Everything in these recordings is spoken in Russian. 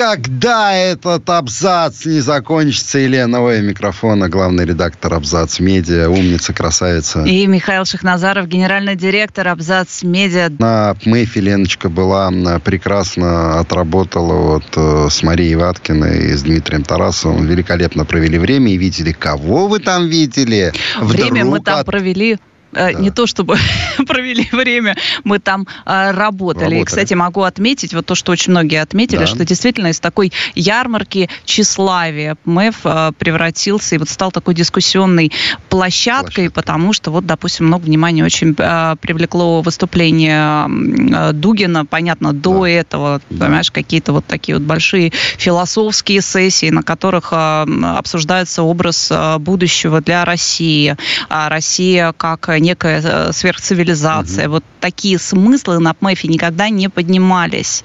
Когда этот абзац не закончится, Елена Оя, микрофона, главный редактор Абзац Медиа, умница, красавица. И Михаил Шахназаров, генеральный директор Абзац Медиа. На МЭФе Леночка была прекрасно отработала вот э, с Марией Ваткиной и с Дмитрием Тарасовым. Великолепно провели время и видели, кого вы там видели. Время Вдруг мы там от... провели да. не то чтобы провели время, мы там а, работали. работали. И, кстати, могу отметить, вот то, что очень многие отметили, да. что действительно из такой ярмарки тщеславия МЭФ а, превратился и вот стал такой дискуссионной площадкой, Площадка. потому что вот, допустим, много внимания очень а, привлекло выступление Дугина, понятно, до да. этого, да. понимаешь, какие-то вот такие вот большие философские сессии, на которых обсуждается образ будущего для России. А Россия как некая э, сверхцивилизация. Угу. Вот такие смыслы на ПМЭФе никогда не поднимались.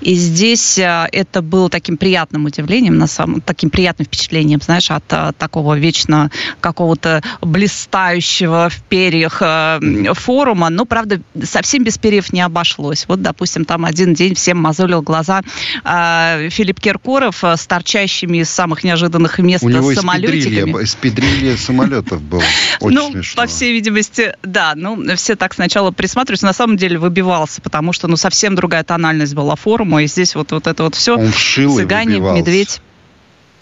И здесь э, это было таким приятным удивлением, на самом, таким приятным впечатлением, знаешь, от, от э, такого вечно какого-то блистающего в перьях форума. Но, правда, совсем без перьев не обошлось. Вот, допустим, там один день всем мозолил глаза Филипп Киркоров с торчащими из самых неожиданных мест У него самолетиками. Из самолетов было. Очень ну, смешно. по всей видимости, есть, да, ну, все так сначала присматриваются, на самом деле выбивался, потому что, ну, совсем другая тональность была форума, и здесь вот, вот это вот все. Он шил Цыгане, медведь.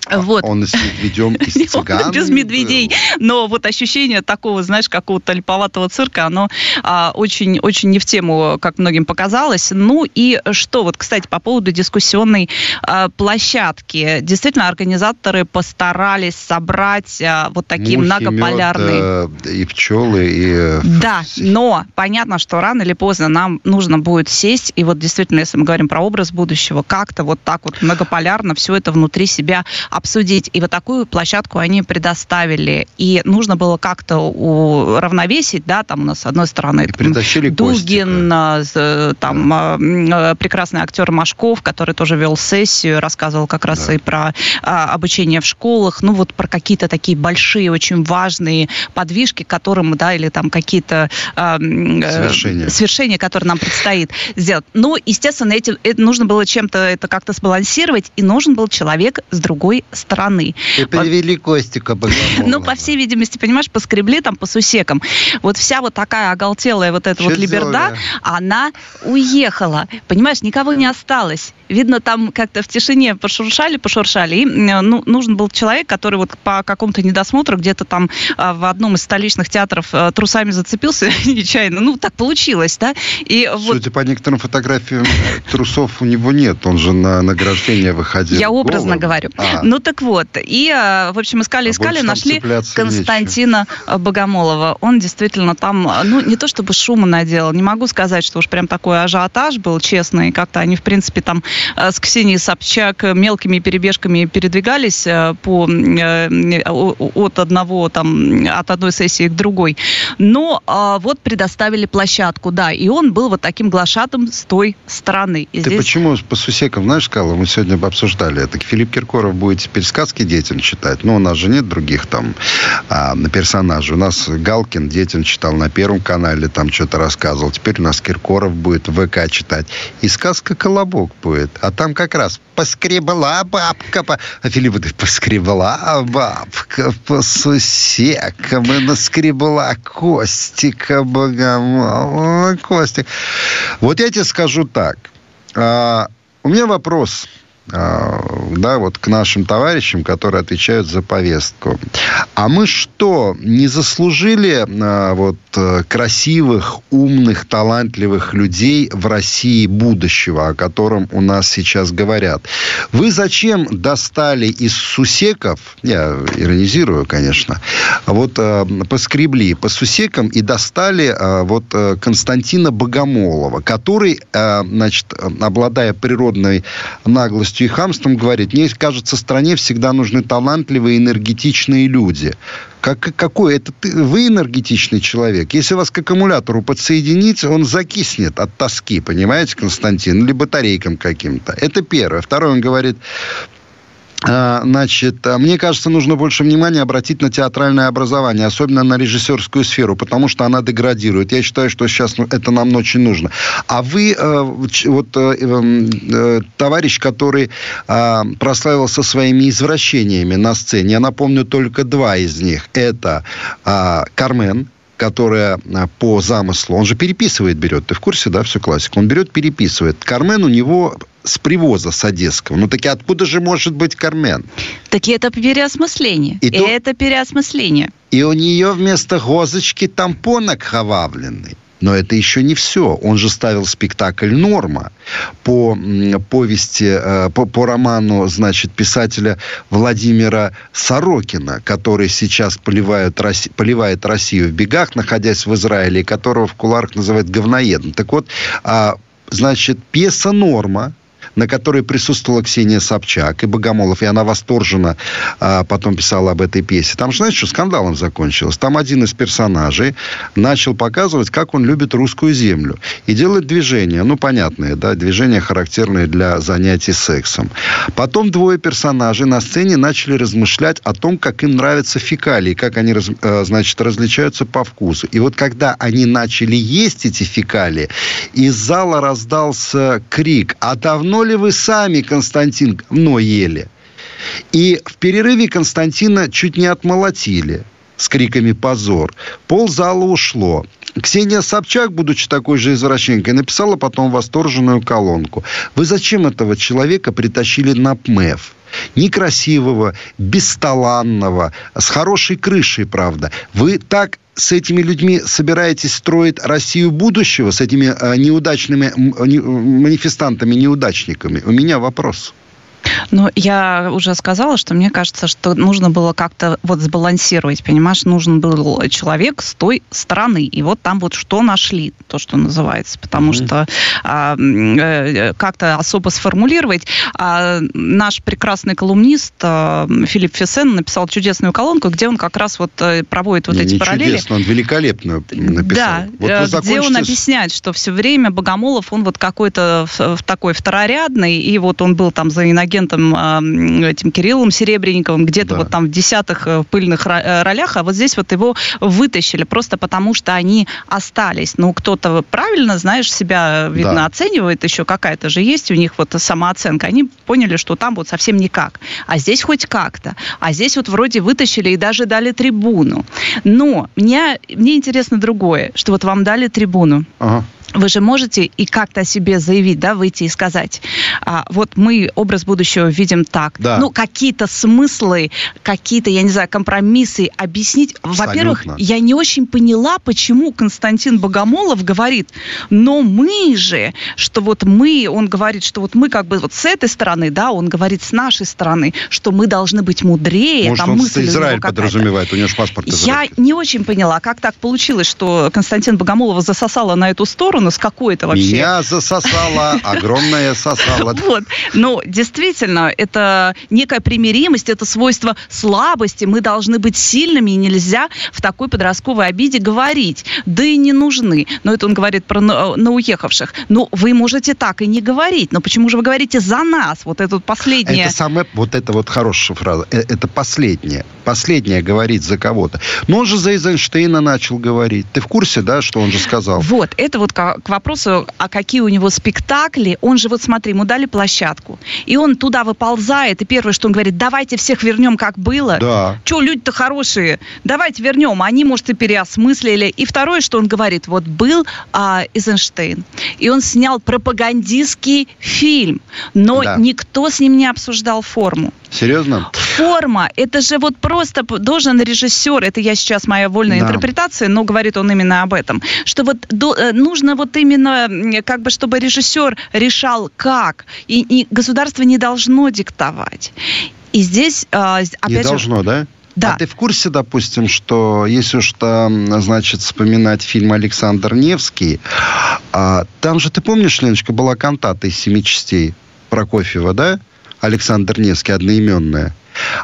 А вот. Он с медведем из цыган. Без медведей. Но вот ощущение такого, знаешь, какого-то липоватого цирка, оно а, очень, очень не в тему, как многим показалось. Ну и что, вот, кстати, по поводу дискуссионной а, площадки. Действительно, организаторы постарались собрать а, вот такие Мухи, многополярные... Мед, и пчелы, и... Э, да, но понятно, что рано или поздно нам нужно будет сесть, и вот действительно, если мы говорим про образ будущего, как-то вот так вот многополярно все это внутри себя обсудить. И вот такую площадку они предоставили. И нужно было как-то уравновесить, да, там у нас с одной стороны там, Дугин, Костика. там да. прекрасный актер Машков, который тоже вел сессию, рассказывал как раз да. и про а, обучение в школах, ну вот про какие-то такие большие, очень важные подвижки, которым, да, или там какие-то а, свершения. свершения, которые нам предстоит сделать. Ну, естественно, эти, это нужно было чем-то это как-то сбалансировать, и нужен был человек с другой стороны. И привели Костика Богомолова. Ну, по всей видимости, понимаешь, поскребли там по сусекам. Вот вся вот такая оголтелая вот эта Что вот либерда, она уехала. Понимаешь, никого не осталось. Видно, там как-то в тишине пошуршали, пошуршали. И ну, нужен был человек, который вот по какому-то недосмотру где-то там а, в одном из столичных театров а, трусами зацепился нечаянно. Ну, так получилось, да? И вот... Судя по некоторым фотографиям, трусов у него нет. Он же на награждение выходил. Я образно голым. говорю. А. Ну, так вот. И, а, в общем, искали, искали, а нашли Константина нечего. Богомолова. Он действительно там, ну, не то чтобы шума наделал. Не могу сказать, что уж прям такой ажиотаж был, честный. Как-то они, в принципе, там Э, с Ксенией Собчак мелкими перебежками передвигались по, э, от одного там, от одной сессии к другой. Но а, вот предоставили площадку, да, и он был вот таким глашатым с той стороны. И Ты здесь... почему по сусекам, знаешь, сказала, мы сегодня обсуждали это. Филипп Киркоров будет теперь сказки детям читать, но у нас же нет других там а, персонажей. У нас Галкин детям читал на Первом канале, там что-то рассказывал. Теперь у нас Киркоров будет ВК читать. И сказка «Колобок» будет. А там как раз поскребла бабка, по... а Филипп говорит, поскребла бабка по сусекам и наскребла Костика Богомолова. Костик. Вот я тебе скажу так. А, у меня вопрос да, вот к нашим товарищам, которые отвечают за повестку. А мы что, не заслужили а, вот э, красивых, умных, талантливых людей в России будущего, о котором у нас сейчас говорят? Вы зачем достали из сусеков, я иронизирую, конечно, вот э, поскребли по сусекам и достали э, вот Константина Богомолова, который, значит, обладая природной наглостью и хамством говорит, мне кажется, стране всегда нужны талантливые, энергетичные люди. Как, какой это ты, вы энергетичный человек? Если вас к аккумулятору подсоединить, он закиснет от тоски, понимаете, Константин, или батарейкам каким-то. Это первое. Второе, он говорит, значит, а, мне кажется, нужно больше внимания обратить на театральное образование, особенно на режиссерскую сферу, потому что она деградирует. Я считаю, что сейчас ну, это нам очень нужно. А вы, э, вот э, э, товарищ, который прославился своими извращениями на сцене, я напомню только два из них. Это Кармен, которая по замыслу, он же переписывает, берет, ты в курсе, да, всю классику, он берет, переписывает. Кармен у него с привоза с Одесского. Ну, таки откуда же может быть Кармен? Так это переосмысление. И, и то... это переосмысление. И у нее вместо гозочки тампон окровавленный. Но это еще не все. Он же ставил спектакль «Норма» по повести, э, по, по роману, значит, писателя Владимира Сорокина, который сейчас поливает, поливает Россию в бегах, находясь в Израиле, которого в куларах называют говноедом. Так вот, а, значит, пьеса «Норма», на которой присутствовала Ксения Собчак и Богомолов, и она восторженно а, потом писала об этой пьесе. Там, знаете, что скандалом закончилось? Там один из персонажей начал показывать, как он любит русскую землю. И делает движения, ну, понятные, да, движения, характерные для занятий сексом. Потом двое персонажей на сцене начали размышлять о том, как им нравятся фекалии, как они, э, значит, различаются по вкусу. И вот когда они начали есть эти фекалии, из зала раздался крик, а давно ли вы сами, Константин, но ели? И в перерыве Константина чуть не отмолотили с криками «позор». Пол зала ушло. Ксения Собчак, будучи такой же извращенкой, написала потом восторженную колонку. Вы зачем этого человека притащили на ПМЭФ? Некрасивого, бесталанного, с хорошей крышей, правда. Вы так с этими людьми собираетесь строить Россию будущего, с этими э, неудачными манифестантами, неудачниками? У меня вопрос. Ну, я уже сказала, что мне кажется, что нужно было как-то вот сбалансировать, понимаешь, нужен был человек с той стороны. И вот там вот что нашли, то, что называется. Потому mm-hmm. что а, э, как-то особо сформулировать. А, наш прекрасный колумнист а, Филипп Фесен написал чудесную колонку, где он как раз вот э, проводит вот не, эти не параллели. Чудесно, он великолепно написал. Да, вот э, где он объясняет, что все время Богомолов, он вот какой-то такой второрядный, и вот он был там за иногент агентом этим Кириллом Серебренниковым, где-то да. вот там в десятых э, пыльных э, ролях, а вот здесь вот его вытащили просто потому, что они остались. Ну, кто-то правильно, знаешь, себя, видно, да. оценивает еще, какая-то же есть у них вот самооценка. Они поняли, что там вот совсем никак. А здесь хоть как-то. А здесь вот вроде вытащили и даже дали трибуну. Но меня, мне интересно другое, что вот вам дали трибуну. Ага вы же можете и как-то о себе заявить, да, выйти и сказать, а, вот мы образ будущего видим так. Да. Ну, какие-то смыслы, какие-то, я не знаю, компромиссы объяснить. Во-первых, я не очень поняла, почему Константин Богомолов говорит, но мы же, что вот мы, он говорит, что вот мы как бы вот с этой стороны, да, он говорит с нашей стороны, что мы должны быть мудрее. Может, там он мысль Израиль подразумевает, у него же паспорт Израиль. Я не очень поняла, как так получилось, что Константин Богомолова засосала на эту сторону, сторону, с какой-то вообще. Меня засосала, огромное сосало. Вот. Ну, действительно, это некая примиримость, это свойство слабости. Мы должны быть сильными, и нельзя в такой подростковой обиде говорить. Да и не нужны. Но это он говорит про на, уехавших. Ну, вы можете так и не говорить. Но почему же вы говорите за нас? Вот это последнее. Это самое, вот это вот хорошая фраза. Э, это последнее. Последнее говорить за кого-то. Но он же за Эйзенштейна начал говорить. Ты в курсе, да, что он же сказал? Вот, это вот к вопросу, а какие у него спектакли, он же, вот смотри, ему дали площадку, и он туда выползает, и первое, что он говорит, давайте всех вернем, как было. Да. Че, люди-то хорошие, давайте вернем. Они, может, и переосмыслили. И второе, что он говорит, вот был а, Эйзенштейн, и он снял пропагандистский фильм, но да. никто с ним не обсуждал форму. Серьезно? Форма, это же вот просто должен режиссер, это я сейчас моя вольная да. интерпретация, но говорит он именно об этом, что вот до, э, нужно вот именно, как бы, чтобы режиссер решал как, и, и государство не должно диктовать. И здесь, а, опять не же... должно, да? Да. А ты в курсе, допустим, что если уж там, значит, вспоминать фильм Александр Невский, а, там же, ты помнишь, Леночка, была кантата из семи частей Прокофьева, да? Александр Невский, одноименная.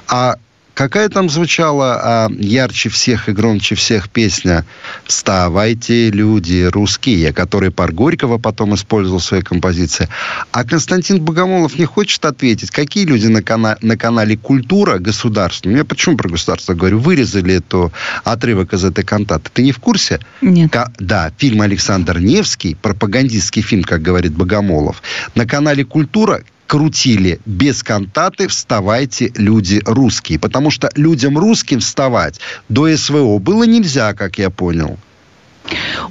А Какая там звучала а, ярче всех и громче всех песня «Вставайте, люди русские», который пар Горького потом использовал в своей композиции. А Константин Богомолов не хочет ответить, какие люди на, кана- на канале «Культура» государственная, я почему про государство говорю, вырезали эту отрывок из этой кантаты. Ты не в курсе? Нет. Ка- да, фильм Александр Невский, пропагандистский фильм, как говорит Богомолов, на канале «Культура» крутили без кантаты «Вставайте, люди русские». Потому что людям русским вставать до СВО было нельзя, как я понял.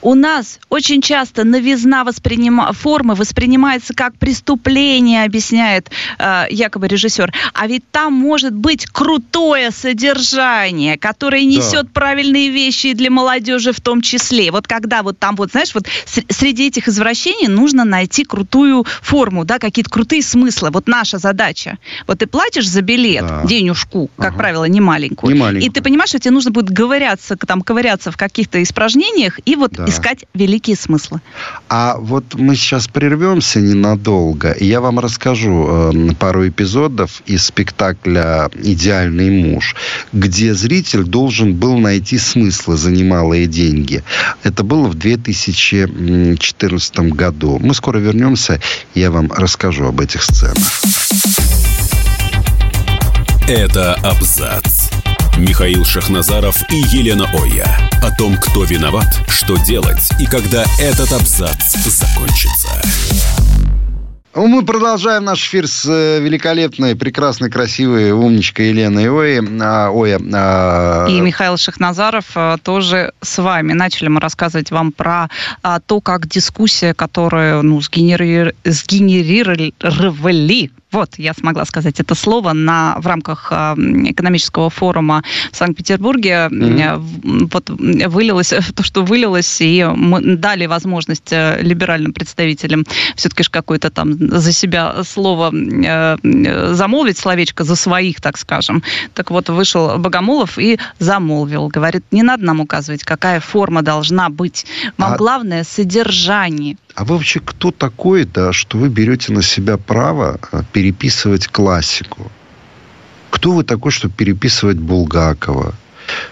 У нас очень часто новизна воспринима... формы воспринимается как преступление, объясняет э, якобы режиссер. А ведь там может быть крутое содержание, которое несет да. правильные вещи для молодежи в том числе. Вот когда вот там вот, знаешь, вот среди этих извращений нужно найти крутую форму, да, какие-то крутые смыслы. Вот наша задача. Вот ты платишь за билет, да. денежку, как ага. правило, не маленькую. Не маленькую. И ты понимаешь, что тебе нужно будет ковыряться, там, ковыряться в каких-то испражнениях и вот да. искать великие смыслы. А вот мы сейчас прервемся ненадолго, и я вам расскажу э, пару эпизодов из спектакля «Идеальный муж», где зритель должен был найти смыслы за немалые деньги. Это было в 2014 году. Мы скоро вернемся, я вам расскажу об этих сценах. Это абзац. Михаил Шахназаров и Елена Оя. О том, кто виноват, что делать и когда этот абзац закончится. Ну, мы продолжаем наш эфир с э, великолепной, прекрасной, красивой умничкой Еленой Ой, а, Оя. А... И Михаил Шахназаров а, тоже с вами. Начали мы рассказывать вам про а, то, как дискуссия, которую ну, сгенери... сгенерировали вот, я смогла сказать это слово на, в рамках э, экономического форума в Санкт-Петербурге. Mm-hmm. Вот вылилось то, что вылилось, и мы дали возможность э, либеральным представителям все-таки какое-то там за себя слово э, замолвить, словечко за своих, так скажем. Так вот, вышел Богомолов и замолвил. Говорит, не надо нам указывать, какая форма должна быть. Вам а... главное содержание. А вы вообще кто такой, да, что вы берете на себя право переписывать классику? Кто вы такой, чтобы переписывать Булгакова?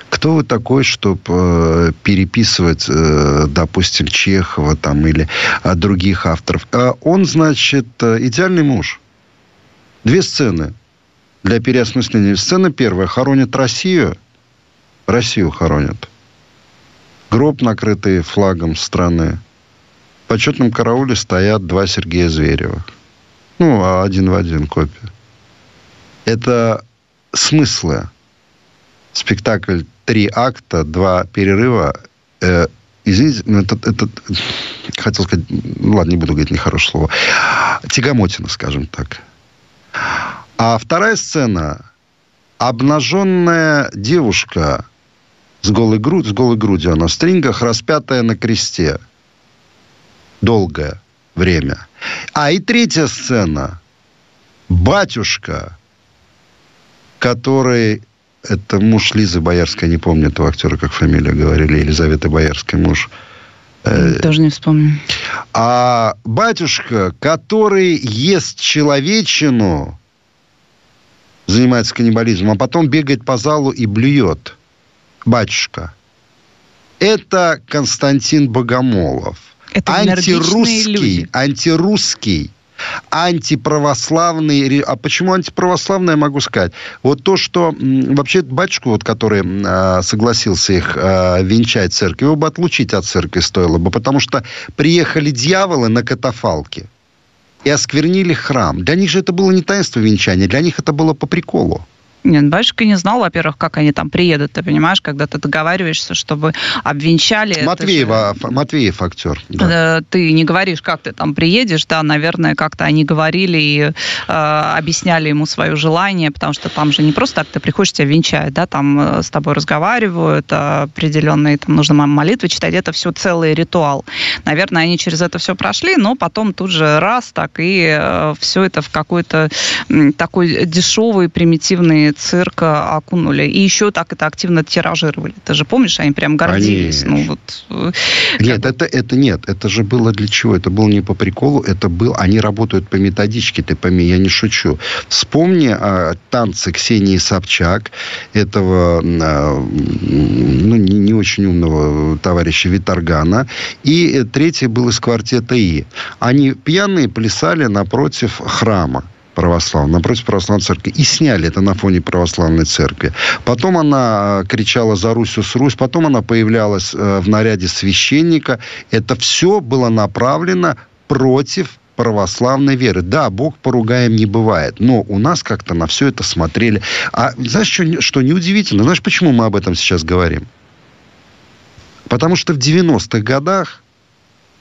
Кто вы такой, чтобы э, переписывать, э, допустим, Чехова там или э, других авторов? А он, значит, э, идеальный муж. Две сцены для переосмысления. Сцена первая. Хоронят Россию. Россию хоронят. Гроб, накрытый флагом страны почетном карауле стоят два Сергея Зверева. Ну, а один в один копия. Это смыслы. Спектакль три акта, два перерыва. Э, извините, ну, это, это, хотел сказать, ну, ладно, не буду говорить нехорошее слово. Тягомотина, скажем так. А вторая сцена. Обнаженная девушка с голой, грудь, с голой грудью, она в стрингах, распятая на кресте долгое время. А и третья сцена. Батюшка, который... Это муж Лизы Боярской, не помню этого актера, как фамилия говорили, Елизавета Боярская, муж. Э, Тоже не вспомню. А батюшка, который ест человечину, занимается каннибализмом, а потом бегает по залу и блюет. Батюшка. Это Константин Богомолов это антирусский, люди. антирусский антиправославный... А почему антиправославный, я могу сказать? Вот то, что вообще батюшку, вот, который э, согласился их э, венчать церковь, его бы отлучить от церкви стоило бы, потому что приехали дьяволы на катафалке и осквернили храм. Для них же это было не таинство венчания, для них это было по приколу. Нет, батюшка не знал, во-первых, как они там приедут, ты понимаешь, когда ты договариваешься, чтобы обвенчали. Матвеева, же... Матвеев актер. Да. Ты не говоришь, как ты там приедешь, да, наверное, как-то они говорили и э, объясняли ему свое желание, потому что там же не просто так ты приходишь, тебя венчают, да, там э, с тобой разговаривают, определенные, там нужно молитвы читать, это все целый ритуал. Наверное, они через это все прошли, но потом тут же раз, так и э, все это в какой-то э, такой дешевый, примитивный цирка окунули. И еще так это активно тиражировали. Ты же помнишь, они прям гордились. Они... Ну, вот, э, нет, это, это нет. Это же было для чего? Это было не по приколу. Это был... Они работают по методичке, ты пойми, я не шучу. Вспомни а, танцы Ксении Собчак, этого а, ну, не, не очень умного товарища Виторгана. И третий был из квартета И. Они пьяные плясали напротив храма православной, напротив православной церкви. И сняли это на фоне православной церкви. Потом она э, кричала за Русью Русь, потом она появлялась э, в наряде священника. Это все было направлено против православной веры. Да, Бог поругаем не бывает, но у нас как-то на все это смотрели. А знаешь, что, что неудивительно? Знаешь, почему мы об этом сейчас говорим? Потому что в 90-х годах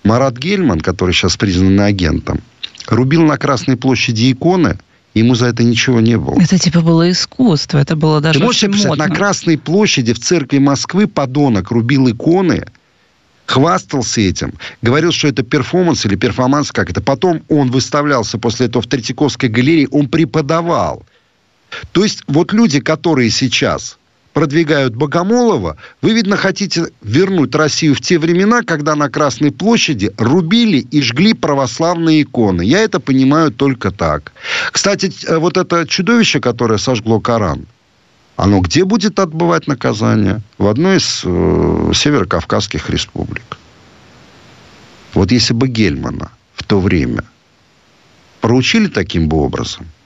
Марат Гельман, который сейчас признан агентом, рубил на Красной площади иконы, ему за это ничего не было. Это типа было искусство, это было даже Ты можешь себе представить, на Красной площади в центре Москвы подонок рубил иконы, хвастался этим, говорил, что это перформанс или перформанс, как это. Потом он выставлялся после этого в Третьяковской галерее, он преподавал. То есть вот люди, которые сейчас продвигают Богомолова, вы, видно, хотите вернуть Россию в те времена, когда на Красной площади рубили и жгли православные иконы. Я это понимаю только так. Кстати, э, вот это чудовище, которое сожгло Коран, оно где будет отбывать наказание? В одной из э, северокавказских республик. Вот если бы Гельмана в то время проучили таким бы образом –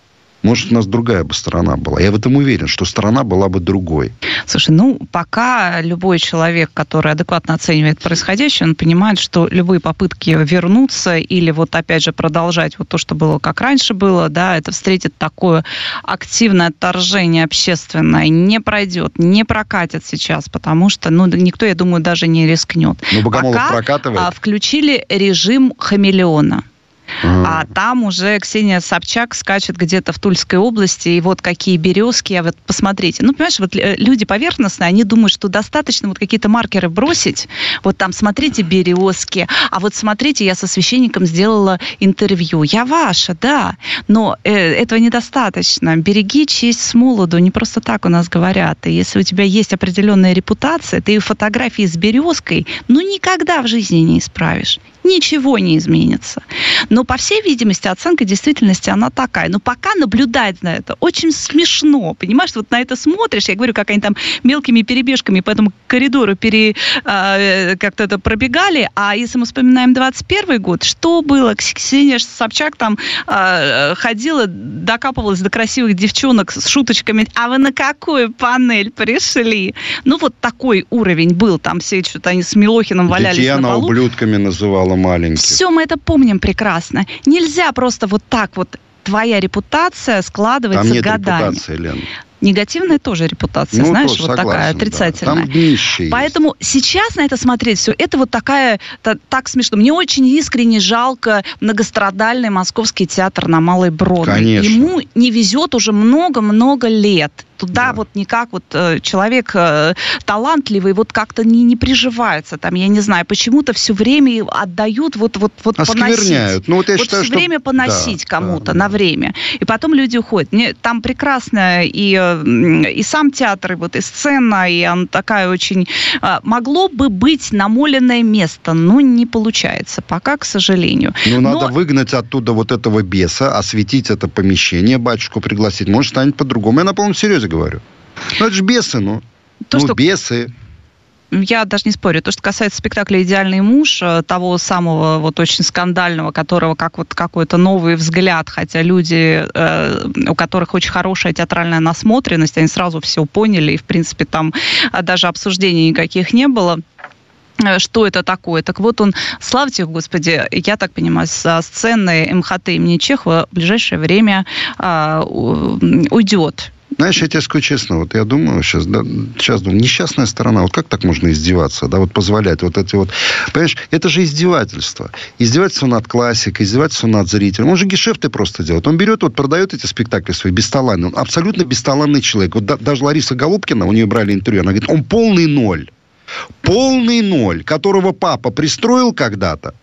может, у нас другая бы страна была. Я в этом уверен, что страна была бы другой. Слушай, ну, пока любой человек, который адекватно оценивает происходящее, он понимает, что любые попытки вернуться или вот опять же продолжать вот то, что было как раньше было, да, это встретит такое активное отторжение общественное, не пройдет, не прокатит сейчас, потому что, ну, никто, я думаю, даже не рискнет. Ну, Богомолов пока прокатывает. А, включили режим хамелеона. А там уже Ксения Собчак скачет где-то в Тульской области, и вот какие березки, а вот посмотрите. Ну, понимаешь, вот э, люди поверхностные, они думают, что достаточно вот какие-то маркеры бросить, вот там, смотрите, березки, а вот смотрите, я со священником сделала интервью. Я ваша, да, но э, этого недостаточно. Береги честь с молоду, не просто так у нас говорят. И если у тебя есть определенная репутация, ты фотографии с березкой, ну, никогда в жизни не исправишь ничего не изменится. Но, по всей видимости, оценка действительности, она такая. Но пока наблюдать на это очень смешно, понимаешь? Вот на это смотришь, я говорю, как они там мелкими перебежками по этому коридору пере, э, как-то это пробегали, а если мы вспоминаем 21 год, что было? Ксения Собчак там э, ходила, докапывалась до красивых девчонок с шуточками, а вы на какую панель пришли? Ну, вот такой уровень был, там все что-то они с Милохиным валялись Детей на полу. ублюдками называла было маленьких. Все мы это помним прекрасно. Нельзя просто вот так вот твоя репутация складывается Там нет годами. репутации, Лен. Негативная тоже репутация, ну, знаешь, тоже, вот согласен, такая отрицательная. Да. Там днище Поэтому есть. сейчас на это смотреть все, это вот такая, та, так смешно. Мне очень искренне жалко многострадальный московский театр на Малой Бродной. Конечно. Ему не везет уже много-много лет туда да. вот никак вот э, человек э, талантливый вот как-то не, не приживается. Там, я не знаю, почему-то все время отдают вот, вот, вот поносить. Ну, вот я вот считаю, все что... время поносить да, кому-то да, на да. время. И потом люди уходят. Мне, там прекрасно и, э, и сам театр, и вот и сцена, и он такая очень... Могло бы быть намоленное место, но не получается пока, к сожалению. Ну, но... надо выгнать оттуда вот этого беса, осветить это помещение, батюшку пригласить. Может, станет по-другому. Я на полном серьезе говорю. Ну, это же бесы, ну. То, ну, что... бесы. я даже не спорю. То, что касается спектакля «Идеальный муж», э, того самого вот очень скандального, которого как вот какой-то новый взгляд, хотя люди, э, у которых очень хорошая театральная насмотренность, они сразу все поняли, и, в принципе, там а, даже обсуждений никаких не было э, что это такое. Так вот он, славьте Господи, я так понимаю, со сцены МХТ имени Чехова в ближайшее время а, уйдет. Знаешь, я тебе скажу честно, вот я думаю сейчас, да, сейчас думаю, несчастная сторона, вот как так можно издеваться, да, вот позволять вот эти вот, понимаешь, это же издевательство. Издевательство над классикой, издевательство над зрителем. Он же гешефты просто делает. Он берет, вот продает эти спектакли свои бесталанные. Он абсолютно бесталанный человек. Вот да, даже Лариса Голубкина, у нее брали интервью, она говорит, он полный ноль. Полный ноль, которого папа пристроил когда-то,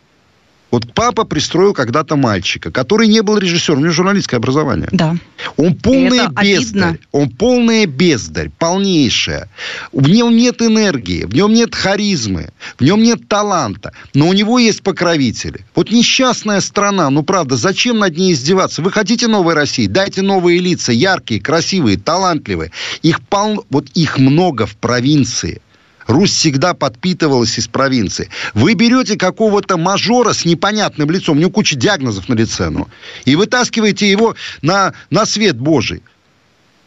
вот папа пристроил когда-то мальчика, который не был режиссером, у него журналистское образование. Да. Он полный бездарь. Обидно. Он полная бездарь, полнейшая. В нем нет энергии, в нем нет харизмы, в нем нет таланта. Но у него есть покровители. Вот несчастная страна, ну правда, зачем над ней издеваться? Вы хотите новой России? Дайте новые лица, яркие, красивые, талантливые. Их пол... Вот их много в провинции. Русь всегда подпитывалась из провинции. Вы берете какого-то мажора с непонятным лицом, у него куча диагнозов на лице, ну, и вытаскиваете его на, на свет Божий.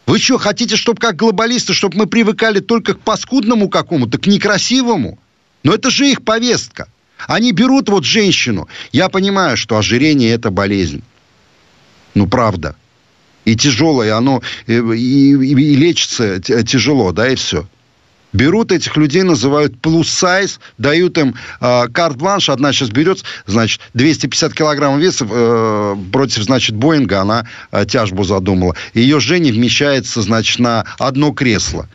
Вы что, хотите, чтобы как глобалисты, чтобы мы привыкали только к паскудному какому-то, к некрасивому? Но это же их повестка. Они берут вот женщину. Я понимаю, что ожирение – это болезнь. Ну, правда. И тяжелое, оно и, и, и лечится тяжело, да, и все берут этих людей, называют плюс сайз, дают им э, карт-бланш, одна сейчас берет, значит, 250 килограмм веса э, против, значит, Боинга, она э, тяжбу задумала. Ее Женя вмещается, значит, на одно кресло.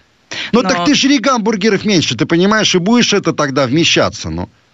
Ну, Но... так ты жри гамбургеров меньше, ты понимаешь, и будешь это тогда вмещаться, ну. Э,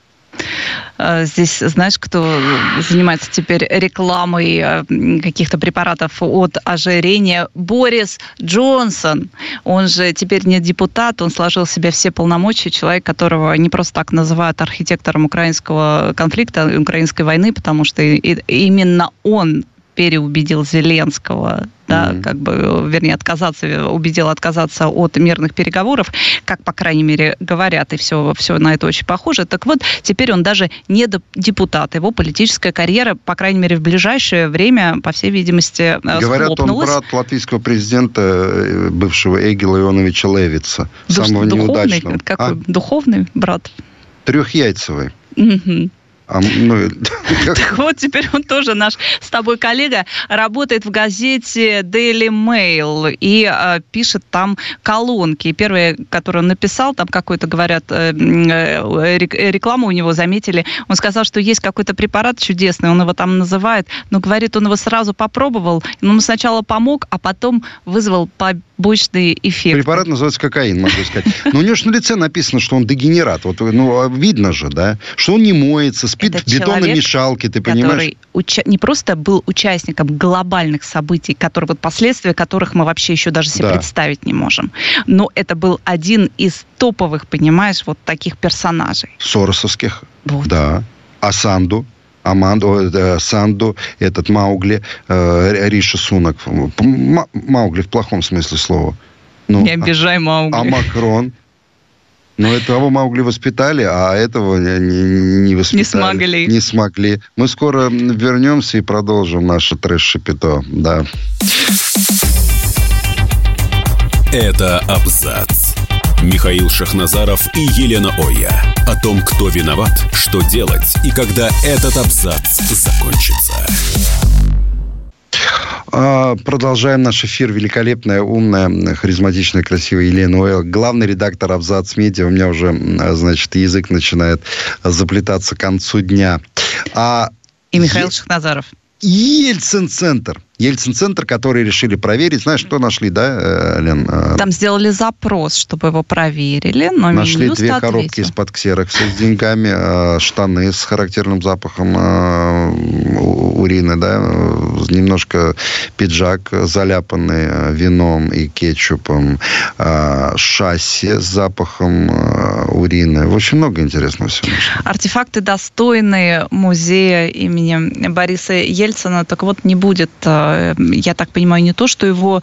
здесь, знаешь, кто занимается теперь рекламой э, каких-то препаратов от ожирения? Борис Джонсон. Он же теперь не депутат, он сложил себе все полномочия. Человек, которого не просто так называют архитектором украинского конфликта, украинской войны, потому что именно он переубедил Зеленского, да, mm-hmm. как бы, вернее, отказаться, убедил отказаться от мирных переговоров, как, по крайней мере, говорят, и все, все на это очень похоже. Так вот, теперь он даже не депутат. Его политическая карьера, по крайней мере, в ближайшее время, по всей видимости, э, Говорят, схлопнулась. он брат латвийского президента, э, бывшего Эгила Ионовича Левица, Душ, самого духовный, неудачного. Какой? А? Духовный брат? Трехяйцевый. Угу. А, ну, так вот, теперь он тоже наш с тобой коллега, работает в газете Daily Mail и э, пишет там колонки. И первые, которые он написал, там какой-то, говорят, э, э, рекламу у него заметили. Он сказал, что есть какой-то препарат чудесный, он его там называет, но, говорит, он его сразу попробовал, ему сначала помог, а потом вызвал побочный эффект. Препарат называется кокаин, могу сказать. Но у него же на лице написано, что он дегенерат. Вот, ну, а видно же, да, что он не моется, спит Это в бетономешалке, ты понимаешь? Который не просто был участником глобальных событий, которые, вот последствия которых мы вообще еще даже себе да. представить не можем, но это был один из топовых, понимаешь, вот таких персонажей. Соросовских, вот. да. Асанду, Аманду, э, Санду, этот Маугли, э, Риша Сунок. Маугли в плохом смысле слова. Ну, не обижай Маугли. А Макрон? Ну, этого Маугли воспитали, а этого не, не воспитали. Не смогли. Не смогли. Мы скоро вернемся и продолжим наше трэш-шапито. Да. Это абзац. Михаил Шахназаров и Елена Оя. О том, кто виноват, что делать и когда этот абзац закончится. А, продолжаем наш эфир. Великолепная, умная, харизматичная, красивая Елена Ойл. Главный редактор Абзац Медиа. У меня уже, значит, язык начинает заплетаться к концу дня. А и Михаил е... Шахназаров. Ельцин-центр. Ельцин-центр, который решили проверить. Знаешь, что нашли, да, э, Лен? Э, Там сделали запрос, чтобы его проверили, но Нашли две ответил. коробки из-под ксерокса с деньгами, э, штаны с характерным запахом урины, да, немножко пиджак заляпанный э, вином и кетчупом, э, шасси с запахом э, урины. В общем, много интересного всего. Артефакты достойные музея имени Бориса Ельцина. Так вот, не будет, я так понимаю, не то, что его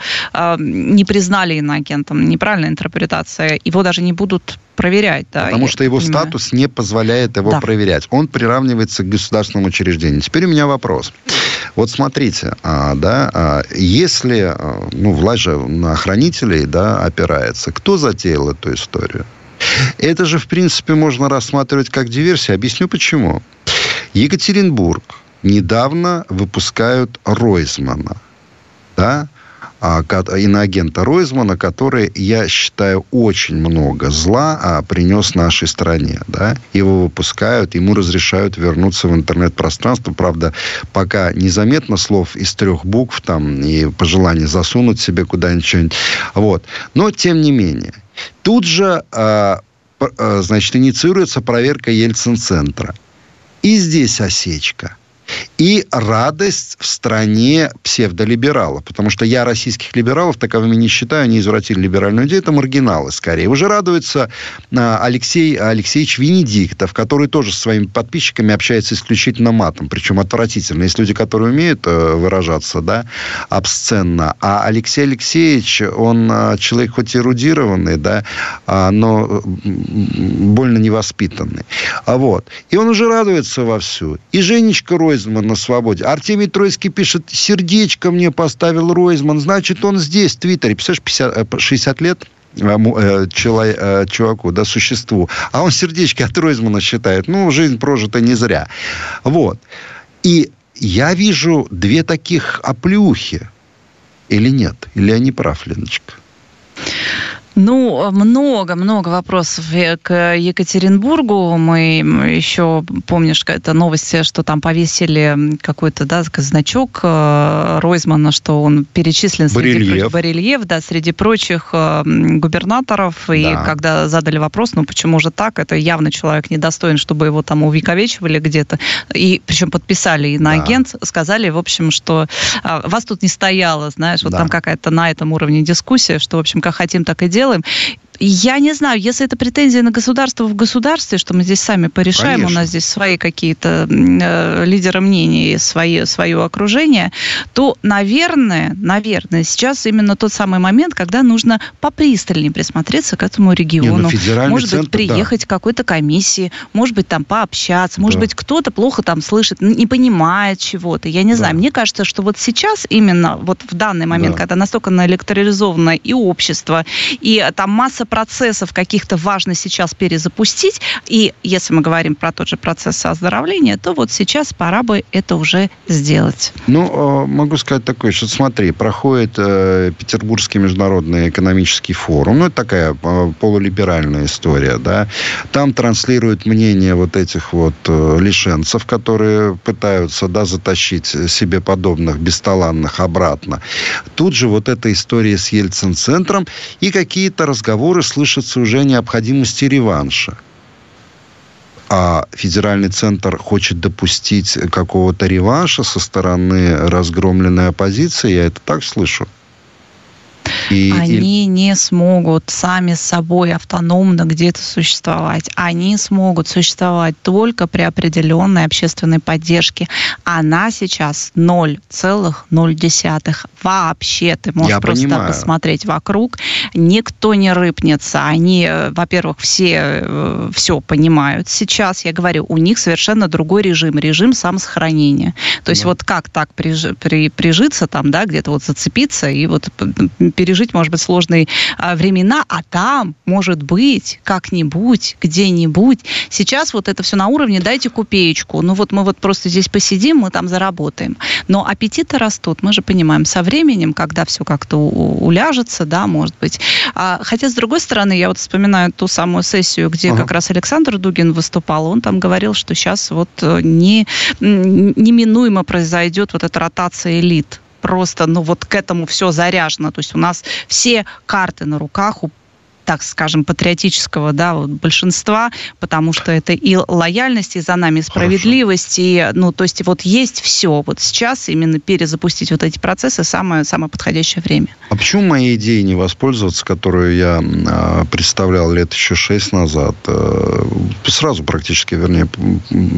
не признали иноагентом, неправильная интерпретация, его даже не будут проверять. Да, Потому что его понимаю. статус не позволяет его да. проверять. Он приравнивается к государственному учреждению. Теперь у меня вопрос. Вот смотрите, а, да, а, если а, ну, власть же на хранителей да, опирается, кто затеял эту историю? Это же, в принципе, можно рассматривать как диверсию. Объясню почему. Екатеринбург недавно выпускают Ройзмана. Да? А, иноагента Ройзмана, который, я считаю, очень много зла а, принес нашей стране. Да? Его выпускают, ему разрешают вернуться в интернет-пространство. Правда, пока незаметно слов из трех букв там, и пожелание засунуть себе куда-нибудь что-нибудь. Вот. Но, тем не менее, тут же, а, значит, инициируется проверка Ельцин-центра. И здесь осечка – и радость в стране псевдолибералов. Потому что я российских либералов таковыми не считаю, они извратили либеральную идею, это маргиналы скорее. Уже радуется а, Алексей Алексеевич Венедиктов, который тоже со своими подписчиками общается исключительно матом, причем отвратительно. Есть люди, которые умеют э, выражаться, да, обсценно. А Алексей Алексеевич, он а, человек хоть эрудированный, да, а, но больно невоспитанный. Вот. И он уже радуется вовсю. И Женечка Ройзман на свободе. Артемий Троицкий пишет, сердечко мне поставил Ройзман, значит, он здесь, в Твиттере. Представляешь, 50, 60 лет э, э, человек, э, чуваку, да, существу. А он сердечки от Ройзмана считает. Ну, жизнь прожита не зря. Вот. И я вижу две таких оплюхи. Или нет? Или не прав, Леночка? Ну, много-много вопросов к Екатеринбургу. Мы еще, помнишь, это новость, что там повесили какой-то да, значок э, Ройзмана, что он перечислен среди прочих, барельеф, да, среди прочих э, губернаторов. Да. И когда задали вопрос, ну почему же так, это явно человек недостоин, чтобы его там увековечивали где-то. И причем подписали и на да. агент, сказали, в общем, что а, вас тут не стояло, знаешь, вот да. там какая-то на этом уровне дискуссия, что, в общем, как хотим, так и делаем делаем. Я не знаю, если это претензия на государство в государстве, что мы здесь сами порешаем, Конечно. у нас здесь свои какие-то э, лидеры мнений, свои, свое окружение, то, наверное, наверное, сейчас именно тот самый момент, когда нужно попристальнее присмотреться к этому региону. Не, ну, может центр, быть, приехать да. к какой-то комиссии, может быть, там пообщаться, может да. быть, кто-то плохо там слышит, не понимает чего-то. Я не да. знаю. Мне кажется, что вот сейчас именно, вот в данный момент, да. когда настолько наэлектролизовано и общество, и там масса процессов каких-то важно сейчас перезапустить. И если мы говорим про тот же процесс оздоровления, то вот сейчас пора бы это уже сделать. Ну, э, могу сказать такое, что смотри, проходит э, Петербургский международный экономический форум. Ну, это такая э, полулиберальная история, да. Там транслируют мнение вот этих вот э, лишенцев, которые пытаются, да, затащить себе подобных бесталанных обратно. Тут же вот эта история с Ельцин-центром и какие-то разговоры разговоры слышатся уже необходимости реванша. А федеральный центр хочет допустить какого-то реванша со стороны разгромленной оппозиции, я это так слышу. И, они и... не смогут сами с собой автономно где-то существовать. Они смогут существовать только при определенной общественной поддержке. Она сейчас 0,0. Вообще, ты можешь Я просто понимаю. посмотреть вокруг. Никто не рыпнется. Они, э, во-первых, все э, все понимают сейчас. Я говорю, у них совершенно другой режим. Режим самосохранения. То есть да. вот как так прижи, при, прижиться там, да, где-то вот зацепиться и вот пережить пережить, может быть, сложные а, времена, а там, может быть, как-нибудь, где-нибудь. Сейчас вот это все на уровне «дайте купеечку». Ну вот мы вот просто здесь посидим, мы там заработаем. Но аппетиты растут, мы же понимаем, со временем, когда все как-то уляжется, да, может быть. А, хотя, с другой стороны, я вот вспоминаю ту самую сессию, где ага. как раз Александр Дугин выступал, он там говорил, что сейчас вот э, не, неминуемо произойдет вот эта ротация элит просто, ну вот к этому все заряжено. То есть у нас все карты на руках у так скажем, патриотического да, вот, большинства, потому что это и лояльность, и за нами справедливость, Хорошо. и, ну, то есть вот есть все. Вот сейчас именно перезапустить вот эти процессы самое, самое подходящее время. А почему моей идеей не воспользоваться, которую я э, представлял лет еще шесть назад, э, сразу практически, вернее,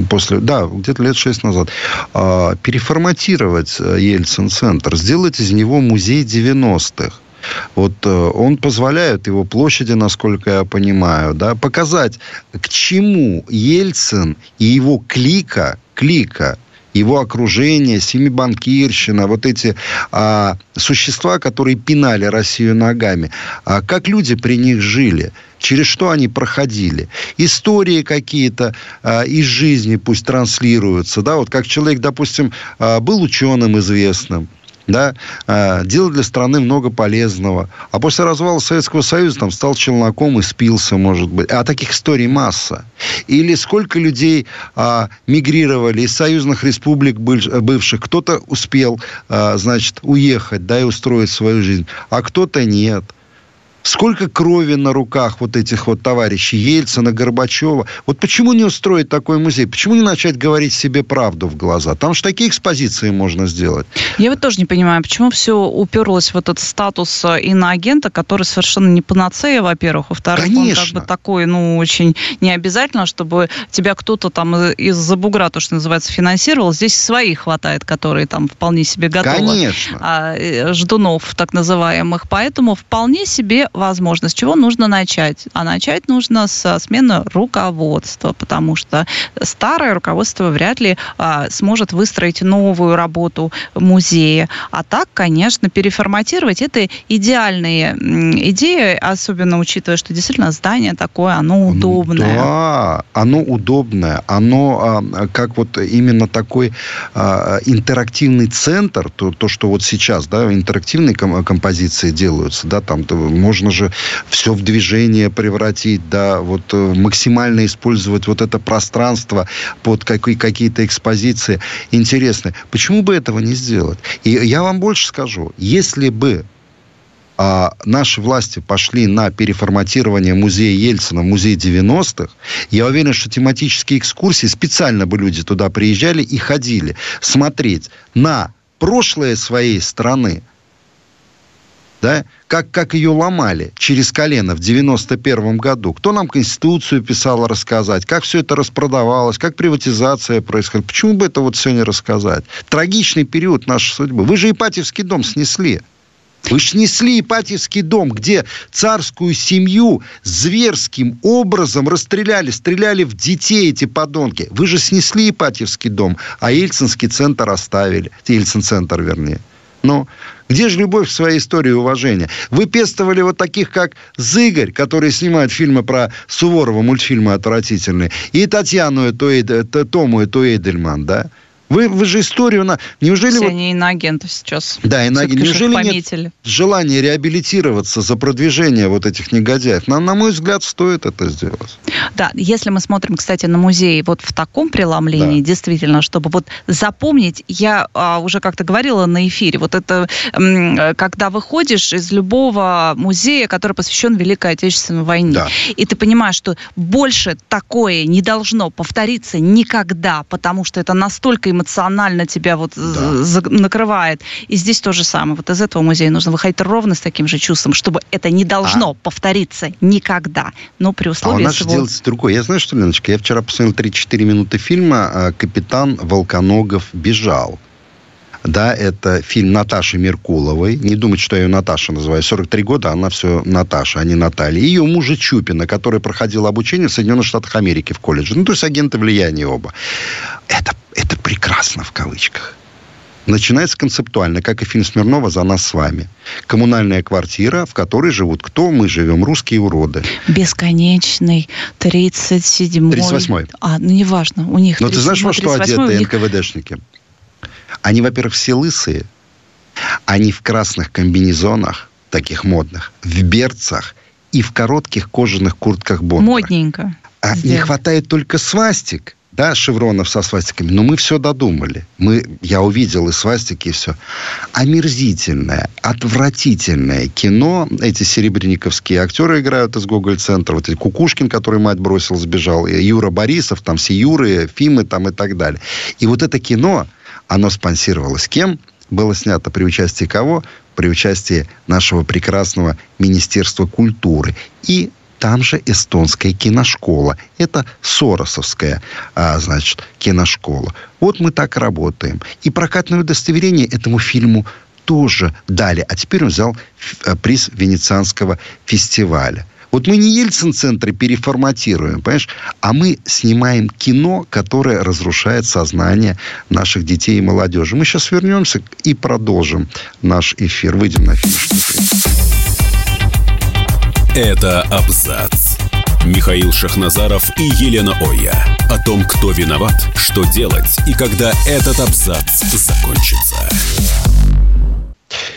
после, да, где-то лет шесть назад, э, переформатировать Ельцин-центр, сделать из него музей 90-х. Вот э, он позволяет его площади, насколько я понимаю, да, показать, к чему Ельцин и его клика, клика, его окружение, семибанкирщина, вот эти а, существа, которые пинали Россию ногами, а, как люди при них жили, через что они проходили. Истории какие-то а, из жизни пусть транслируются, да, вот как человек, допустим, а, был ученым известным, да, э, делал для страны много полезного. А после развала Советского Союза там стал челноком и спился, может быть. А таких историй масса. Или сколько людей а, мигрировали из союзных республик бывших. Кто-то успел, а, значит, уехать, да, и устроить свою жизнь, а кто-то нет. Сколько крови на руках вот этих вот товарищей Ельцина, Горбачева. Вот почему не устроить такой музей? Почему не начать говорить себе правду в глаза? Там же такие экспозиции можно сделать. Я вот тоже не понимаю, почему все уперлось в этот статус э, иноагента, который совершенно не панацея, во-первых. Во-вторых, Конечно. он как бы такой, ну, очень не обязательно, чтобы тебя кто-то там из-за бугра, то, что называется, финансировал. Здесь своих хватает, которые там вполне себе готовы. Конечно. А, э, ждунов, так называемых. Поэтому вполне себе возможно. С чего нужно начать? А начать нужно с смены руководства, потому что старое руководство вряд ли а, сможет выстроить новую работу музея. А так, конечно, переформатировать это идеальные идеи, особенно учитывая, что действительно здание такое, оно удобное. Да, оно удобное, оно а, как вот именно такой а, интерактивный центр, то, то, что вот сейчас, да, интерактивные композиции делаются, да, там можно можно же все в движение превратить, да, вот э, максимально использовать вот это пространство под какие-то экспозиции интересные. Почему бы этого не сделать? И я вам больше скажу, если бы а наши власти пошли на переформатирование музея Ельцина в музей 90-х, я уверен, что тематические экскурсии, специально бы люди туда приезжали и ходили смотреть на прошлое своей страны, да, как, как ее ломали через колено в 91 году. Кто нам Конституцию писал рассказать, как все это распродавалось, как приватизация происходила. Почему бы это вот все не рассказать? Трагичный период нашей судьбы. Вы же Ипатьевский дом снесли. Вы снесли Ипатьевский дом, где царскую семью зверским образом расстреляли, стреляли в детей эти подонки. Вы же снесли Ипатьевский дом, а Ельцинский центр оставили. Ельцин-центр, вернее. Ну, где же любовь к своей истории и уважение? Вы пестовали вот таких, как Зыгорь, который снимает фильмы про Суворова, мультфильмы отвратительные, и Татьяну эту, Тому эту Эйдельман, да? Вы, вы же историю на... Неужели... Все вот... они иноагенты сейчас. Да, иноагенты. Неужели нет желания реабилитироваться за продвижение вот этих негодяев? На, на мой взгляд, стоит это сделать. Да, если мы смотрим, кстати, на музей вот в таком преломлении, да. действительно, чтобы вот запомнить, я а, уже как-то говорила на эфире, вот это, когда выходишь из любого музея, который посвящен Великой Отечественной войне, да. и ты понимаешь, что больше такое не должно повториться никогда, потому что это настолько эмоционально эмоционально тебя вот да. накрывает. И здесь то же самое. Вот из этого музея нужно выходить ровно с таким же чувством, чтобы это не должно а? повториться никогда. Но при условии... А у нас всего... делается другое. Я знаю, что, Леночка, я вчера посмотрел 3-4 минуты фильма а, «Капитан Волконогов бежал». Да, это фильм Наташи Меркуловой. Не думать, что я ее Наташа называю. 43 года, она все Наташа, а не Наталья. И ее мужа Чупина, который проходил обучение в Соединенных Штатах Америки в колледже. Ну, то есть агенты влияния оба. Это это прекрасно в кавычках. Начинается концептуально, как и фильм Смирнова «За нас с вами». Коммунальная квартира, в которой живут кто? Мы живем, русские уроды. Бесконечный, 37-й. 38-й. А, ну неважно, у них Но ты знаешь, во что одеты них... НКВДшники? Они, во-первых, все лысые. Они в красных комбинезонах, таких модных, в берцах и в коротких кожаных куртках Бондара. Модненько. А не хватает только свастик да, шевронов со свастиками, но мы все додумали. Мы, я увидел и свастики, и все. Омерзительное, отвратительное кино. Эти серебряниковские актеры играют из Гоголь-центра. Вот эти Кукушкин, который мать бросил, сбежал. И Юра Борисов, там все Юры, Фимы там и так далее. И вот это кино, оно спонсировалось кем? Было снято при участии кого? При участии нашего прекрасного Министерства культуры. И там же эстонская киношкола. Это Соросовская, а, значит, киношкола. Вот мы так работаем. И прокатное удостоверение этому фильму тоже дали. А теперь он взял э, приз Венецианского фестиваля. Вот мы не Ельцин-центры переформатируем, понимаешь, а мы снимаем кино, которое разрушает сознание наших детей и молодежи. Мы сейчас вернемся и продолжим наш эфир. Выйдем на финишный это абзац. Михаил Шахназаров и Елена Оя. О том, кто виноват, что делать и когда этот абзац закончится.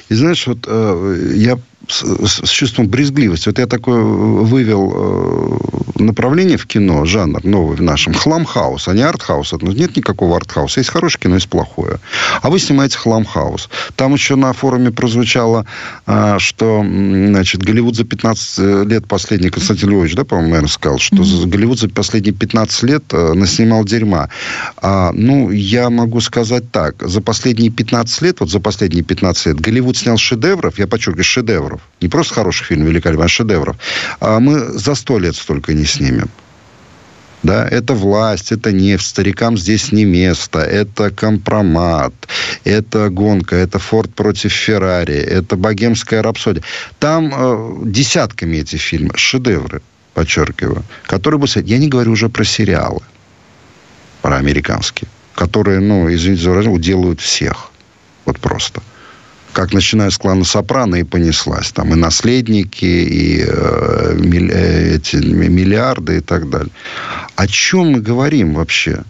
И знаешь, вот э, я с, с чувством брезгливости. Вот я такое вывел э, направление в кино, жанр новый в нашем, хламхаус, а не артхаус. Ну, нет никакого артхауса. Есть хорошее кино, есть плохое. А вы снимаете хламхаус. Там еще на форуме прозвучало, э, что, значит, Голливуд за 15 лет последний, Константин Львович, да, по-моему, наверное, сказал, что mm-hmm. Голливуд за последние 15 лет э, наснимал дерьма. А, ну, я могу сказать так. За последние 15 лет, вот за последние 15 лет, Голливуд снял шедевров, я подчеркиваю, шедевров, шедевров. Не просто хороших фильмов великолепных, а шедевров. А мы за сто лет столько не снимем. Да, это власть, это нефть, старикам здесь не место, это компромат, это гонка, это Форд против Феррари, это богемская рапсодия. Там э, десятками эти фильмы, шедевры, подчеркиваю, которые бы... Я не говорю уже про сериалы, про американские, которые, ну, извините за выражение, уделают всех. Вот просто как начиная с клана Сопрано и понеслась. Там и наследники, и э, э эти миллиарды и так далее. О чем мы говорим вообще?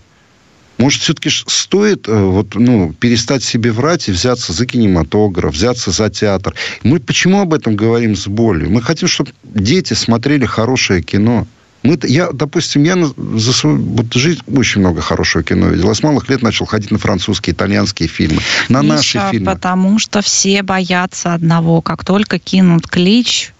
Может, все-таки стоит э, вот, ну, перестать себе врать и взяться за кинематограф, взяться за театр? Мы почему об этом говорим с болью? Мы хотим, чтобы дети смотрели хорошее кино. Мы, я, допустим, я за свою вот, жизнь очень много хорошего кино видел. Я с малых лет начал ходить на французские, итальянские фильмы, на Миша, наши фильмы. потому что все боятся одного. Как только кинут клич,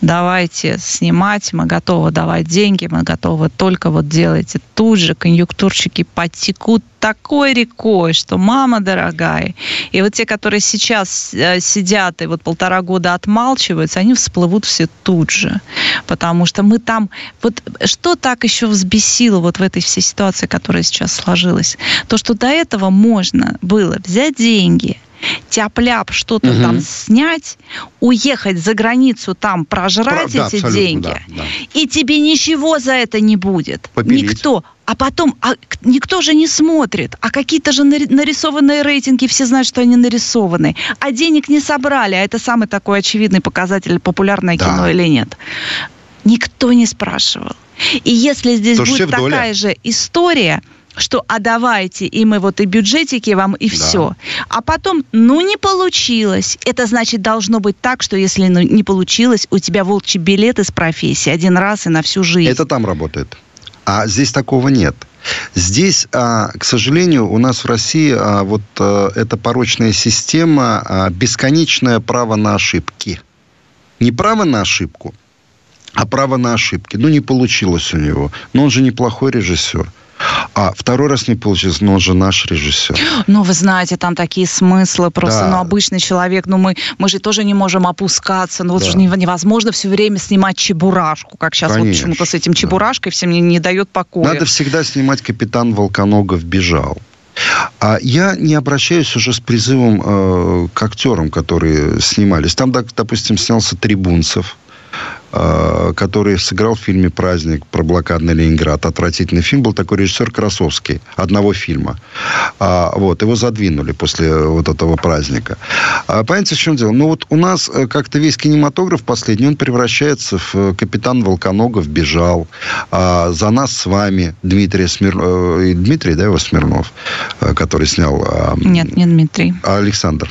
давайте снимать, мы готовы давать деньги, мы готовы только вот делайте. Тут же конъюнктурщики потекут такой рекой, что мама дорогая. И вот те, которые сейчас э, сидят и вот полтора года отмалчиваются, они всплывут все тут же. Потому что мы там... Вот что так еще взбесило вот в этой всей ситуации, которая сейчас сложилась? То, что до этого можно было взять деньги, тяп-ляп что-то угу. там снять, уехать за границу, там прожрать Про, эти да, деньги, да, да. и тебе ничего за это не будет. Попилить. Никто. А потом, а никто же не смотрит. А какие-то же нарисованные рейтинги, все знают, что они нарисованы. А денег не собрали. А это самый такой очевидный показатель, популярное да. кино или нет. Никто не спрашивал. И если здесь То будет такая же история, что а давайте, и мы вот и бюджетики вам, и да. все. А потом, ну не получилось. Это значит должно быть так, что если ну, не получилось, у тебя волчий билет из профессии один раз и на всю жизнь. Это там работает. А здесь такого нет. Здесь, а, к сожалению, у нас в России а, вот а, эта порочная система, бесконечное право на ошибки. Не право на ошибку, а право на ошибки. Ну, не получилось у него. Но он же неплохой режиссер. А второй раз не получилось, но он же наш режиссер. Ну, вы знаете, там такие смыслы просто, да. ну, обычный человек, ну, мы, мы же тоже не можем опускаться, ну, вот да. же невозможно все время снимать чебурашку, как сейчас Конечно. вот почему-то с этим чебурашкой да. всем не, не дает покоя. Надо всегда снимать «Капитан Волконогов бежал». А я не обращаюсь уже с призывом э, к актерам, которые снимались. Там, допустим, снялся Трибунцев, который сыграл в фильме «Праздник» про блокадный Ленинград. Отвратительный фильм. Был такой режиссер Красовский. Одного фильма. А, вот. Его задвинули после вот этого праздника. А, понимаете, в чем дело? Ну, вот у нас э, как-то весь кинематограф последний, он превращается в э, «Капитан Волконогов бежал». А, «За нас с вами» Дмитрий Смирнов. Дмитрий, да, его Смирнов, который снял... А, Нет, не Дмитрий. Александр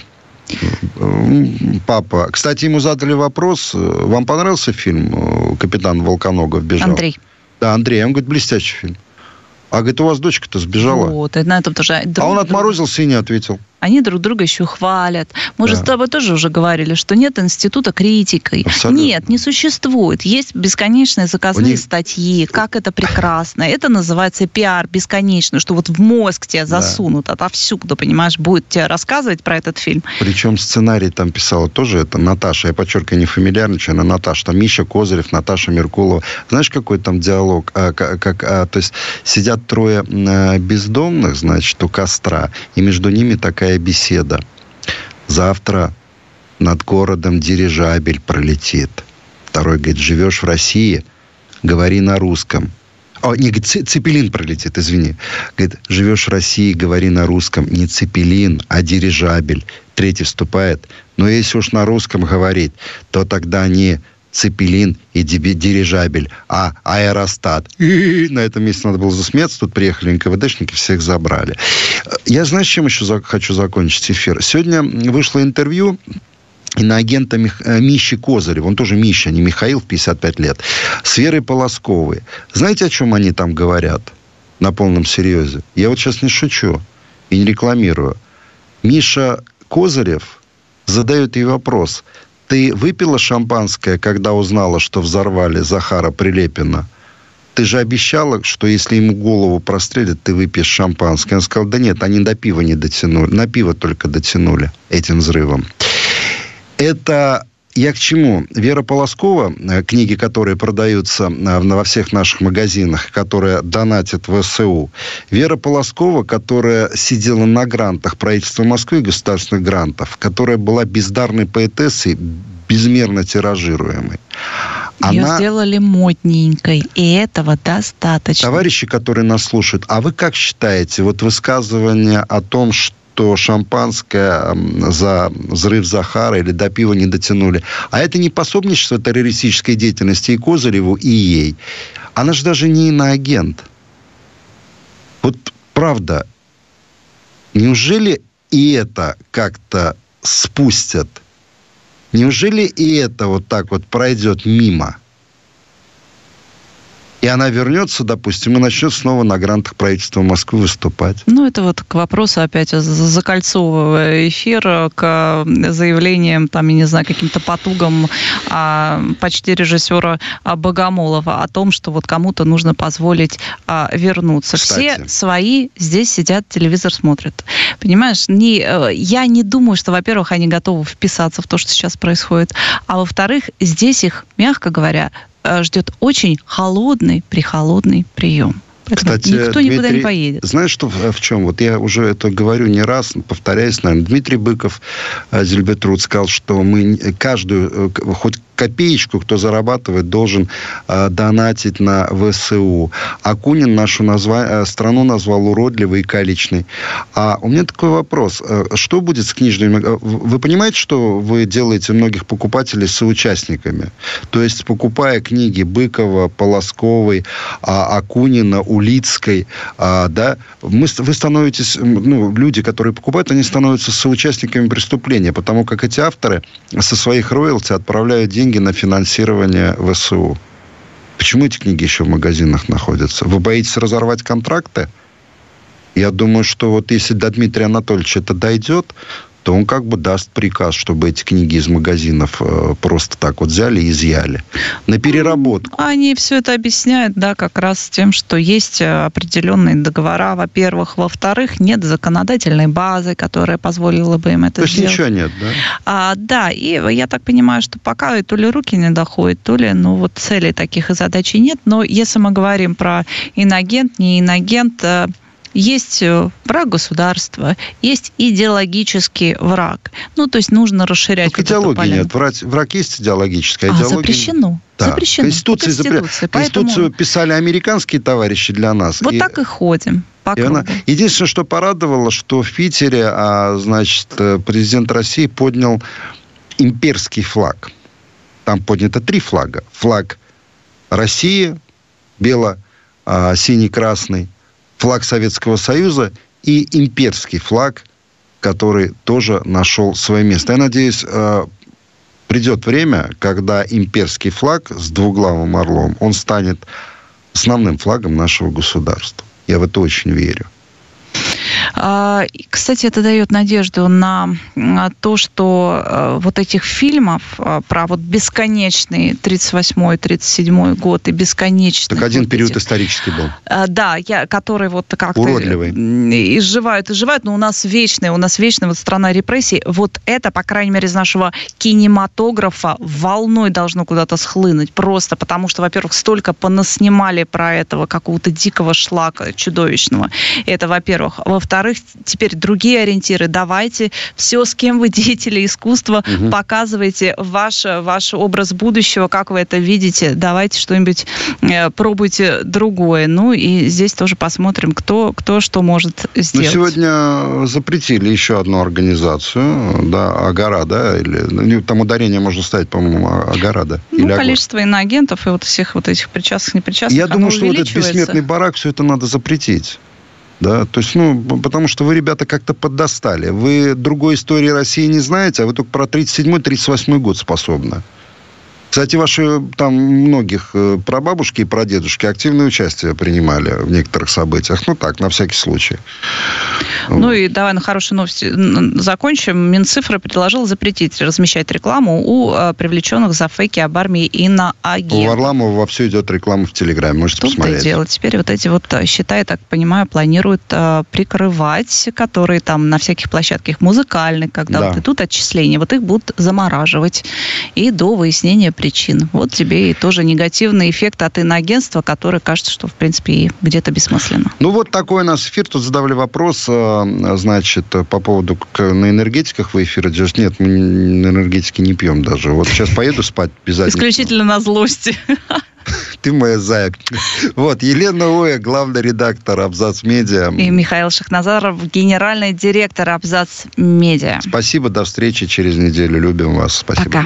папа. Кстати, ему задали вопрос, вам понравился фильм «Капитан Волконогов бежал»? Андрей. Да, Андрей. Он говорит, блестящий фильм. А говорит, у вас дочка-то сбежала. Вот, и на этом тоже. А он отморозился и не ответил они друг друга еще хвалят. Мы да. же с тобой тоже уже говорили, что нет института критикой. Абсолютно. Нет, не существует. Есть бесконечные заказные них... статьи, как это прекрасно. Это называется пиар бесконечный, что вот в мозг тебя засунут да. отовсюду, понимаешь, будет тебе рассказывать про этот фильм. Причем сценарий там писала тоже это Наташа, я подчеркиваю, не фамильярно, она Наташа, там Миша Козырев, Наташа Меркулова. Знаешь, какой там диалог? А, как, как, а, то есть сидят трое а, бездомных, значит, у костра, и между ними такая такая беседа. Завтра над городом дирижабель пролетит. Второй говорит, живешь в России, говори на русском. О, не, цепелин пролетит, извини. Говорит, живешь в России, говори на русском. Не цепелин, а дирижабель. Третий вступает. Но если уж на русском говорить, то тогда не Цепелин и дирижабель, а аэростат. И на этом месте надо было засмеяться. Тут приехали НКВДшники, всех забрали. Я знаю, с чем еще хочу закончить эфир. Сегодня вышло интервью иноагента Мих... Э, Миши Козырева, он тоже Миша, не Михаил, в 55 лет, с Верой Полосковой. Знаете, о чем они там говорят на полном серьезе? Я вот сейчас не шучу и не рекламирую. Миша Козырев задает ей вопрос – ты выпила шампанское, когда узнала, что взорвали Захара Прилепина? Ты же обещала, что если ему голову прострелят, ты выпьешь шампанское. Он сказал, да нет, они до пива не дотянули. На пиво только дотянули этим взрывом. Это я к чему? Вера Полоскова, э, книги, которые продаются э, во всех наших магазинах, которая донатит в СУ. Вера Полоскова, которая сидела на грантах правительства Москвы государственных грантов, которая была бездарной поэтессой, безмерно тиражируемой. Ее Она... сделали модненькой, и этого достаточно. Товарищи, которые нас слушают, а вы как считаете, вот высказывание о том, что что шампанское за взрыв Захара или до пива не дотянули. А это не пособничество террористической деятельности и Козыреву, и ей. Она же даже не иноагент. Вот правда, неужели и это как-то спустят? Неужели и это вот так вот пройдет мимо? И она вернется, допустим, и начнет снова на грантах правительства Москвы выступать. Ну, это вот к вопросу опять закольцовывая эфир, к заявлениям, там, я не знаю, каким-то потугам а, почти режиссера Богомолова о том, что вот кому-то нужно позволить а, вернуться. Кстати. Все свои здесь сидят, телевизор смотрят. Понимаешь, не, э, я не думаю, что, во-первых, они готовы вписаться в то, что сейчас происходит, а во-вторых, здесь их, мягко говоря, ждет очень холодный, прихолодный прием. Поэтому Кстати, никто Дмитрий, никуда не поедет. Знаешь, что в, в чем? Вот я уже это говорю не раз, повторяюсь, наверное. Дмитрий Быков, э, Зельбетруд, сказал, что мы каждую, э, хоть копеечку, кто зарабатывает, должен э, донатить на ВСУ. Акунин нашу назва... Э, страну назвал уродливой и калечной. А у меня такой вопрос. Э, что будет с книжными... Э, вы понимаете, что вы делаете многих покупателей соучастниками? То есть, покупая книги Быкова, Полосковой, а, Акунина, Улицкой, а, да, мы, вы становитесь... Ну, люди, которые покупают, они становятся соучастниками преступления, потому как эти авторы со своих роялти отправляют деньги деньги на финансирование ВСУ. Почему эти книги еще в магазинах находятся? Вы боитесь разорвать контракты? Я думаю, что вот если до Дмитрия Анатольевича это дойдет, то он как бы даст приказ, чтобы эти книги из магазинов э, просто так вот взяли и изъяли. На переработку. Они все это объясняют, да, как раз тем, что есть э, определенные договора, во-первых. Во-вторых, нет законодательной базы, которая позволила бы им это то сделать. То есть ничего нет, да? А, да, и я так понимаю, что пока то ли руки не доходят, то ли, ну, вот целей таких и задачей нет. Но если мы говорим про инагент, не инагент, э, есть э, враг государства, есть идеологический враг. Ну, то есть нужно расширять... Только вот идеологии нет. Враг, враг есть идеологическая. А, идеология... запрещено. Да. Запрещено. Конституции, Конституции, поэтому... Конституцию писали американские товарищи для нас. Вот и... так и ходим. И она... Единственное, что порадовало, что в Питере, а, значит, э, президент России поднял имперский флаг. Там поднято три флага. Флаг России, бело-синий-красный, флаг Советского Союза и имперский флаг, который тоже нашел свое место. Я надеюсь, э, придет время, когда имперский флаг с двуглавым орлом, он станет основным флагом нашего государства. Я в это очень верю. А, кстати, это дает надежду на то, что э, вот этих фильмов э, про вот бесконечный 38-й, 37-й год и бесконечный... Так один период эти, исторический был. Э, да, я, который вот как-то... Уродливый. Изживают, изживают, но у нас вечная, у нас вечная вот страна репрессий. Вот это, по крайней мере, из нашего кинематографа волной должно куда-то схлынуть. Просто потому что, во-первых, столько понаснимали про этого какого-то дикого шлака чудовищного. Это, во-первых. Во-вторых, во-вторых, теперь другие ориентиры. Давайте все, с кем вы деятели искусства, угу. показывайте ваш, ваш образ будущего, как вы это видите. Давайте что-нибудь э, пробуйте другое. Ну и здесь тоже посмотрим, кто, кто что может ну, сделать. Ну, сегодня запретили еще одну организацию, да, Агара, да, или ну, там ударение можно ставить, по-моему, Агара, да? Ну, количество иноагентов и вот всех вот этих причастных, непричастных, Я думаю, что вот этот бессмертный барак, все это надо запретить. Да, то есть, ну, потому что вы, ребята, как-то поддостали. Вы другой истории России не знаете, а вы только про 37-38 год способны. Кстати, ваши там многих э, прабабушки и прадедушки активное участие принимали в некоторых событиях. Ну так, на всякий случай. Ну и давай на хорошей новости закончим. Минцифра предложила запретить размещать рекламу у э, привлеченных за фейки об армии и на агентов. У Варламова вовсю идет реклама в Телеграме, можете Тут посмотреть. дело. Теперь вот эти вот э, счета, я так понимаю, планируют прикрывать, которые там на всяких площадках музыкальных, когда да. вот идут отчисления, вот их будут замораживать и до выяснения причин. Вот тебе и тоже негативный эффект от иноагентства, который кажется, что, в принципе, и где-то бессмысленно. Ну, вот такой у нас эфир. Тут задавали вопрос, а, значит, по поводу на энергетиках вы эфир идешь. Нет, мы на энергетике не пьем даже. Вот сейчас поеду спать обязательно. Исключительно на злости. Ты моя зая. Вот, Елена Оя, главный редактор Абзац Медиа. И Михаил Шахназаров, генеральный директор Абзац Медиа. Спасибо, до встречи через неделю. Любим вас. Спасибо. Пока.